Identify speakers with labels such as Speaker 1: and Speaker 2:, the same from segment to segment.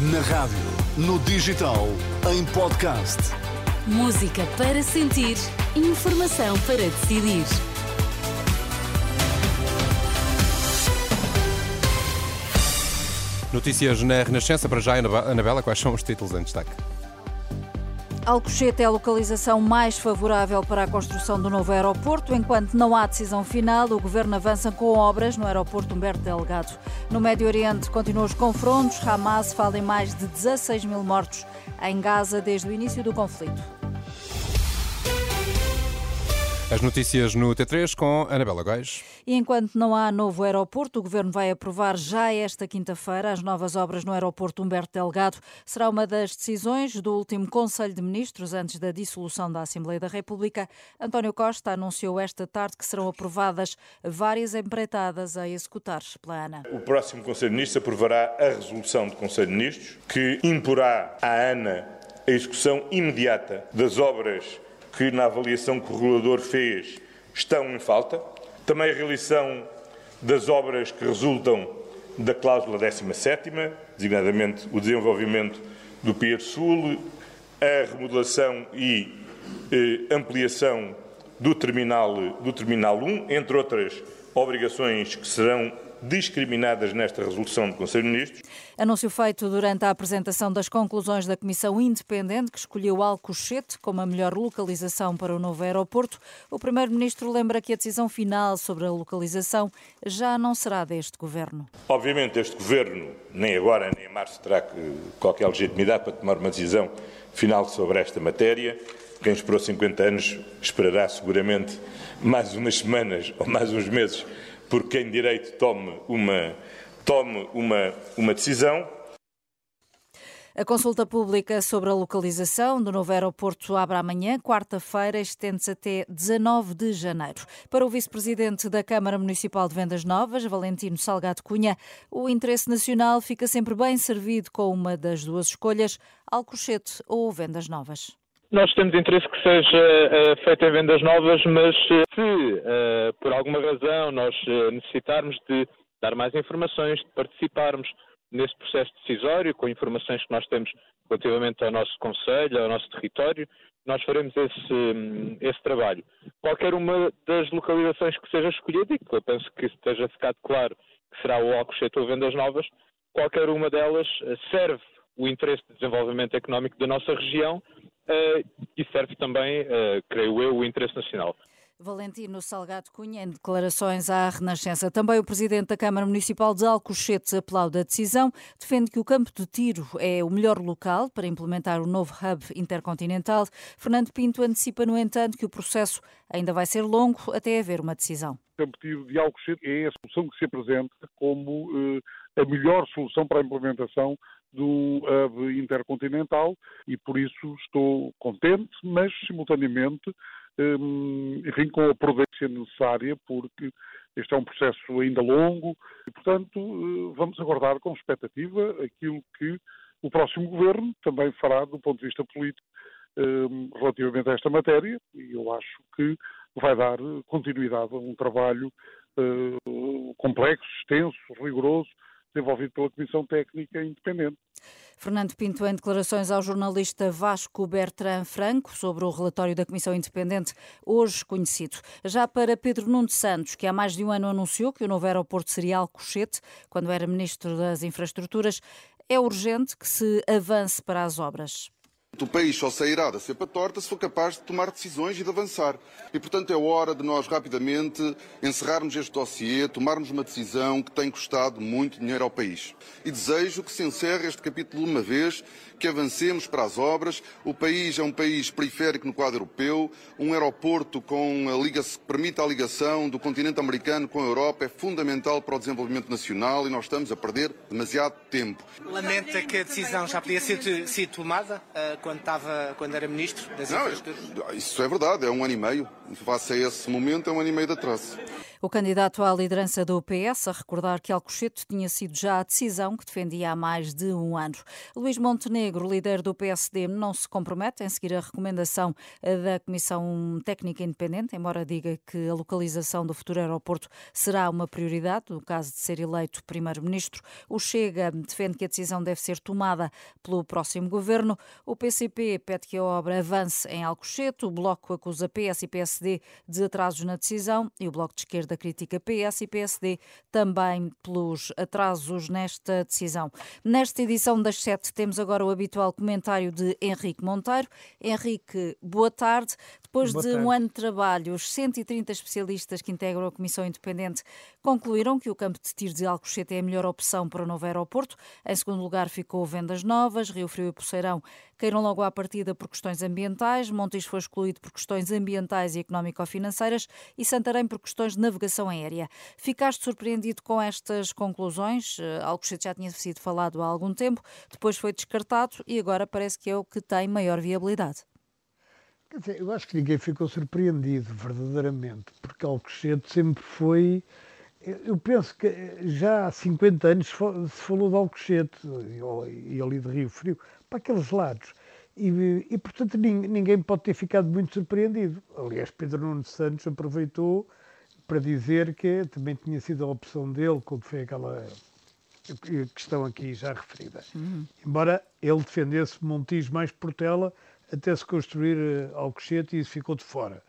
Speaker 1: Na rádio, no digital, em podcast.
Speaker 2: Música para sentir, informação para decidir.
Speaker 3: Notícias na Renascença, para já, Anabela, quais são os títulos em destaque?
Speaker 4: Alcochete é a localização mais favorável para a construção do novo aeroporto. Enquanto não há decisão final, o governo avança com obras no aeroporto Humberto Delgado. No Médio Oriente, continuam os confrontos. Hamas fala em mais de 16 mil mortos em Gaza desde o início do conflito.
Speaker 3: As notícias no T3 com Anabela Góis.
Speaker 4: E enquanto não há novo aeroporto, o Governo vai aprovar já esta quinta-feira as novas obras no aeroporto Humberto Delgado. Será uma das decisões do último Conselho de Ministros antes da dissolução da Assembleia da República. António Costa anunciou esta tarde que serão aprovadas várias empreitadas a executar pela ANA.
Speaker 5: O próximo Conselho de Ministros aprovará a resolução do Conselho de Ministros que imporá à ANA a execução imediata das obras que na avaliação que o regulador fez estão em falta. Também a realização das obras que resultam da cláusula 17, designadamente o desenvolvimento do Pier Sul, a remodelação e eh, ampliação do terminal, do terminal 1, entre outras obrigações que serão discriminadas nesta resolução do Conselho de Ministros.
Speaker 4: Anúncio feito durante a apresentação das conclusões da Comissão Independente que escolheu Alcochete como a melhor localização para o novo aeroporto. O Primeiro-Ministro lembra que a decisão final sobre a localização já não será deste Governo.
Speaker 5: Obviamente este Governo, nem agora nem em março, terá qualquer legitimidade para tomar uma decisão final sobre esta matéria. Quem esperou 50 anos esperará seguramente mais umas semanas ou mais uns meses por quem direito tome uma, tome uma, uma decisão.
Speaker 4: A consulta pública sobre a localização do novo aeroporto abre amanhã, quarta-feira, estende-se até 19 de janeiro. Para o vice-presidente da Câmara Municipal de Vendas Novas, Valentino Salgado Cunha, o interesse nacional fica sempre bem servido com uma das duas escolhas, Alcochete ou Vendas Novas.
Speaker 6: Nós temos interesse que seja uh, feita em vendas novas, mas uh, se uh, por alguma razão nós necessitarmos de dar mais informações, de participarmos nesse processo decisório, com informações que nós temos relativamente ao nosso Conselho, ao nosso território, nós faremos esse, um, esse trabalho. Qualquer uma das localizações que seja escolhida, e que eu penso que esteja ficado claro que será o Alcochete ou Vendas Novas, qualquer uma delas serve o interesse de desenvolvimento económico da nossa região e serve também, uh, creio eu, o interesse nacional.
Speaker 4: Valentino Salgado Cunha, em declarações à Renascença. Também o presidente da Câmara Municipal de Alcochete aplaude a decisão, defende que o campo de tiro é o melhor local para implementar o novo hub intercontinental. Fernando Pinto antecipa, no entanto, que o processo ainda vai ser longo até haver uma decisão.
Speaker 7: O campo de tiro de Alcochete é a solução que se apresenta como eh, a melhor solução para a implementação do hub intercontinental e por isso estou contente, mas simultaneamente hum, enfim, com a prudência necessária, porque este é um processo ainda longo e, portanto, eh, vamos aguardar com expectativa aquilo que o próximo governo também fará do ponto de vista político hum, relativamente a esta matéria e eu acho que vai dar continuidade a um trabalho eh, complexo, extenso, rigoroso, desenvolvido pela Comissão Técnica Independente.
Speaker 4: Fernando Pinto, em declarações ao jornalista Vasco Bertrand Franco sobre o relatório da Comissão Independente, hoje conhecido. Já para Pedro Nuno Santos, que há mais de um ano anunciou que o novo aeroporto seria Alcochete, quando era Ministro das Infraestruturas, é urgente que se avance para as obras.
Speaker 8: O país só sairá da cepa torta se for capaz de tomar decisões e de avançar. E, portanto, é hora de nós rapidamente encerrarmos este dossiê, tomarmos uma decisão que tem custado muito dinheiro ao país. E desejo que se encerre este capítulo de uma vez, que avancemos para as obras. O país é um país periférico no quadro europeu. Um aeroporto com a liga que permite a ligação do continente americano com a Europa é fundamental para o desenvolvimento nacional e nós estamos a perder demasiado tempo.
Speaker 9: Lamenta que a decisão já podia ser, ser tomada uh, quando, estava, quando era ministro das
Speaker 8: Não, Isso é verdade, é um ano e meio. Face a esse momento, é um ano e meio de atraso.
Speaker 4: O candidato à liderança do PS a recordar que Alcochete tinha sido já a decisão que defendia há mais de um ano. Luís Montenegro, líder do PSD, não se compromete em seguir a recomendação da Comissão Técnica Independente, embora diga que a localização do futuro aeroporto será uma prioridade no caso de ser eleito primeiro-ministro. O Chega defende que a decisão deve ser tomada pelo próximo governo. O PCP pede que a obra avance em Alcochete. O Bloco acusa PS e PSD de atrasos na decisão e o Bloco de Esquerda da crítica PS e PSD também pelos atrasos nesta decisão. Nesta edição das sete temos agora o habitual comentário de Henrique Monteiro. Henrique, boa tarde. Depois boa de tarde. um ano de trabalho, os 130 especialistas que integram a Comissão Independente concluíram que o campo de tiro de Alcochete é a melhor opção para o novo aeroporto. Em segundo lugar ficou Vendas Novas, Rio Frio e Poceirão caíram logo à partida por questões ambientais, Montes foi excluído por questões ambientais e económico-financeiras e Santarém por questões de navegação aérea. Ficaste surpreendido com estas conclusões? Eh, Alcochete já tinha sido falado há algum tempo, depois foi descartado e agora parece que é o que tem maior viabilidade.
Speaker 10: Quer dizer, eu acho que ninguém ficou surpreendido, verdadeiramente, porque Alcochete sempre foi. Eu penso que já há 50 anos se falou de Alcochete e ali de Rio Frio para aqueles lados. E, e, portanto ninguém pode ter ficado muito surpreendido. Aliás, Pedro Nuno Santos aproveitou para dizer que também tinha sido a opção dele quando foi aquela questão aqui já referida. Uhum. Embora ele defendesse Montijo mais Portela até se construir uh, Alcochete e isso ficou de fora,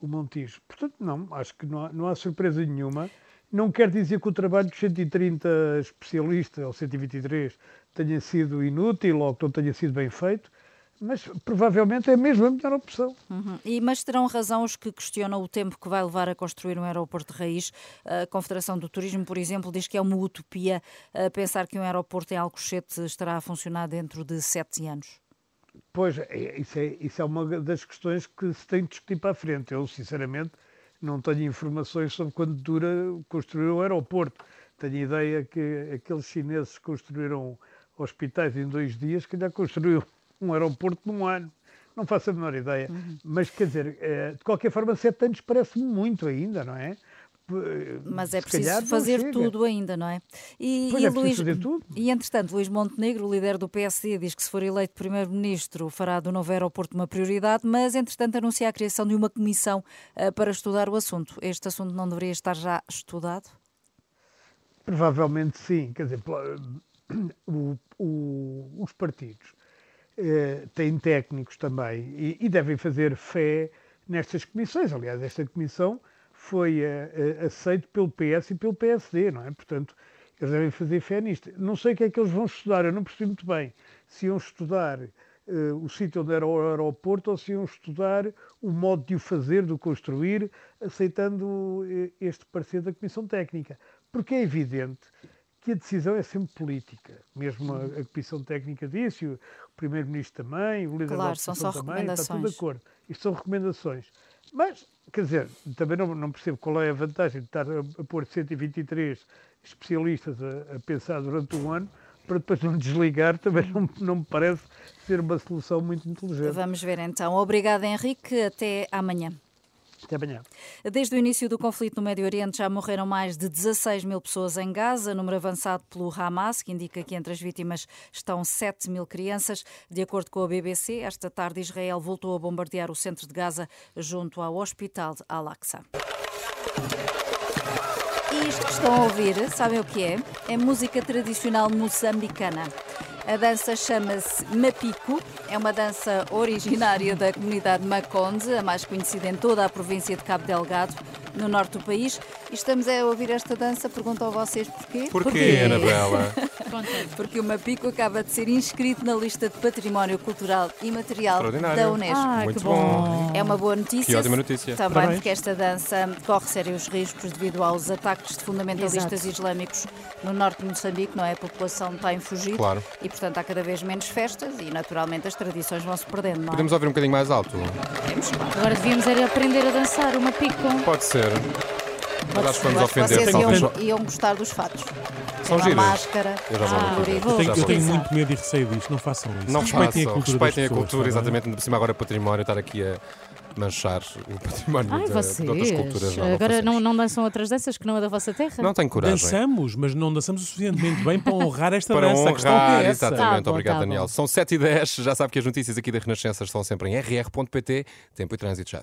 Speaker 10: o Montijo. Portanto, não, acho que não há, não há surpresa nenhuma. Não quer dizer que o trabalho dos 130 especialistas, ou 123, tenha sido inútil ou que não tenha sido bem feito, mas provavelmente é mesmo a melhor opção.
Speaker 4: Uhum. E, mas terão razão os que questionam o tempo que vai levar a construir um aeroporto de raiz. A Confederação do Turismo, por exemplo, diz que é uma utopia pensar que um aeroporto em Alcochete estará a funcionar dentro de sete anos.
Speaker 10: Pois, é, isso, é, isso é uma das questões que se tem de discutir para a frente. Eu, sinceramente, não tenho informações sobre quanto dura construir um aeroporto. Tenho ideia que aqueles chineses construíram hospitais em dois dias, que já construiu um aeroporto num ano. Não faço a menor ideia. Uhum. Mas, quer dizer, eh, de qualquer forma, sete anos parece-me muito ainda, não é?
Speaker 4: Mas é preciso fazer tudo ainda, não é?
Speaker 10: E, e, é Luís,
Speaker 4: e entretanto, Luís Montenegro, líder do PSD, diz que se for eleito primeiro-ministro fará do novo aeroporto uma prioridade, mas entretanto anuncia a criação de uma comissão uh, para estudar o assunto. Este assunto não deveria estar já estudado?
Speaker 10: Provavelmente sim. Quer dizer, o, o, os partidos uh, têm técnicos também e, e devem fazer fé nestas comissões. Aliás, esta comissão foi uh, aceito pelo PS e pelo PSD, não é? Portanto, eles devem fazer fé nisto. Não sei o que é que eles vão estudar, eu não percebi muito bem. Se iam estudar uh, o sítio onde era o aeroporto ou se iam estudar o modo de o fazer, de o construir, aceitando este parecer da Comissão Técnica. Porque é evidente que a decisão é sempre política. Mesmo a, a Comissão Técnica disse, o Primeiro-Ministro também, o líder
Speaker 4: claro,
Speaker 10: da
Speaker 4: só
Speaker 10: também,
Speaker 4: está
Speaker 10: tudo de acordo. Isto são recomendações. Mas, quer dizer, também não, não percebo qual é a vantagem de estar a, a pôr 123 especialistas a, a, pensar durante um ano para depois não desligar, também não, não me parece ser uma solução muito inteligente.
Speaker 4: Vamos ver então. Obrigada, Henrique. Até amanhã.
Speaker 10: Até amanhã.
Speaker 4: Desde o início do conflito no Médio Oriente já morreram mais de 16 mil pessoas em Gaza, número avançado pelo Hamas, que indica que entre as vítimas estão 7 mil crianças. De acordo com a BBC, esta tarde Israel voltou a bombardear o centro de Gaza junto ao Hospital Al-Aqsa. E isto que estão a ouvir, sabem o que é? É música tradicional moçambicana. A dança chama-se Mapico, é uma dança originária da comunidade Maconde, a mais conhecida em toda a província de Cabo Delgado, no norte do país. E estamos a ouvir esta dança, pergunto a vocês porquê.
Speaker 3: Porquê, porquê? Anabela?
Speaker 4: Porque o Mapico acaba de ser inscrito na lista de Património Cultural e Material da Unesco.
Speaker 3: Ah, Muito bom.
Speaker 4: É uma boa notícia.
Speaker 3: Que ótima notícia.
Speaker 4: Também Parabéns. porque esta dança corre sérios riscos devido aos ataques de fundamentalistas Exato. islâmicos no norte de Moçambique, não é? A população está em fugir.
Speaker 3: Claro.
Speaker 4: E, portanto, há cada vez menos festas e, naturalmente, as tradições vão se perdendo, não é?
Speaker 3: Podemos ouvir um bocadinho mais alto?
Speaker 4: Podemos, claro.
Speaker 11: Agora devíamos era aprender a dançar uma pico.
Speaker 3: Pode ser. Mas
Speaker 4: acho que vamos ofender. Vocês iam, iam gostar dos fatos.
Speaker 3: São giras.
Speaker 4: máscara.
Speaker 3: Eu já vou ah,
Speaker 12: eu tenho, eu tenho muito medo e receio disto. Não façam isso.
Speaker 3: Não respeitem a cultura. Respeitem a cultura, exatamente. Por cima agora património, estar aqui a manchar o património
Speaker 11: Ai,
Speaker 3: da, de outras culturas
Speaker 11: vocês.
Speaker 3: não,
Speaker 11: Agora não, não dançam outras danças que não a da vossa terra?
Speaker 3: Não tenho coragem.
Speaker 12: Dançamos, mas não dançamos o suficientemente bem para honrar esta
Speaker 3: Para
Speaker 12: dança. a questão
Speaker 3: honrar,
Speaker 12: é essa.
Speaker 3: exatamente.
Speaker 11: Tá bom,
Speaker 3: Obrigado,
Speaker 11: tá bom.
Speaker 3: Daniel. São 7 e 10 já sabe que as notícias aqui da Renascença estão sempre em rr.pt. Tempo e trânsito já.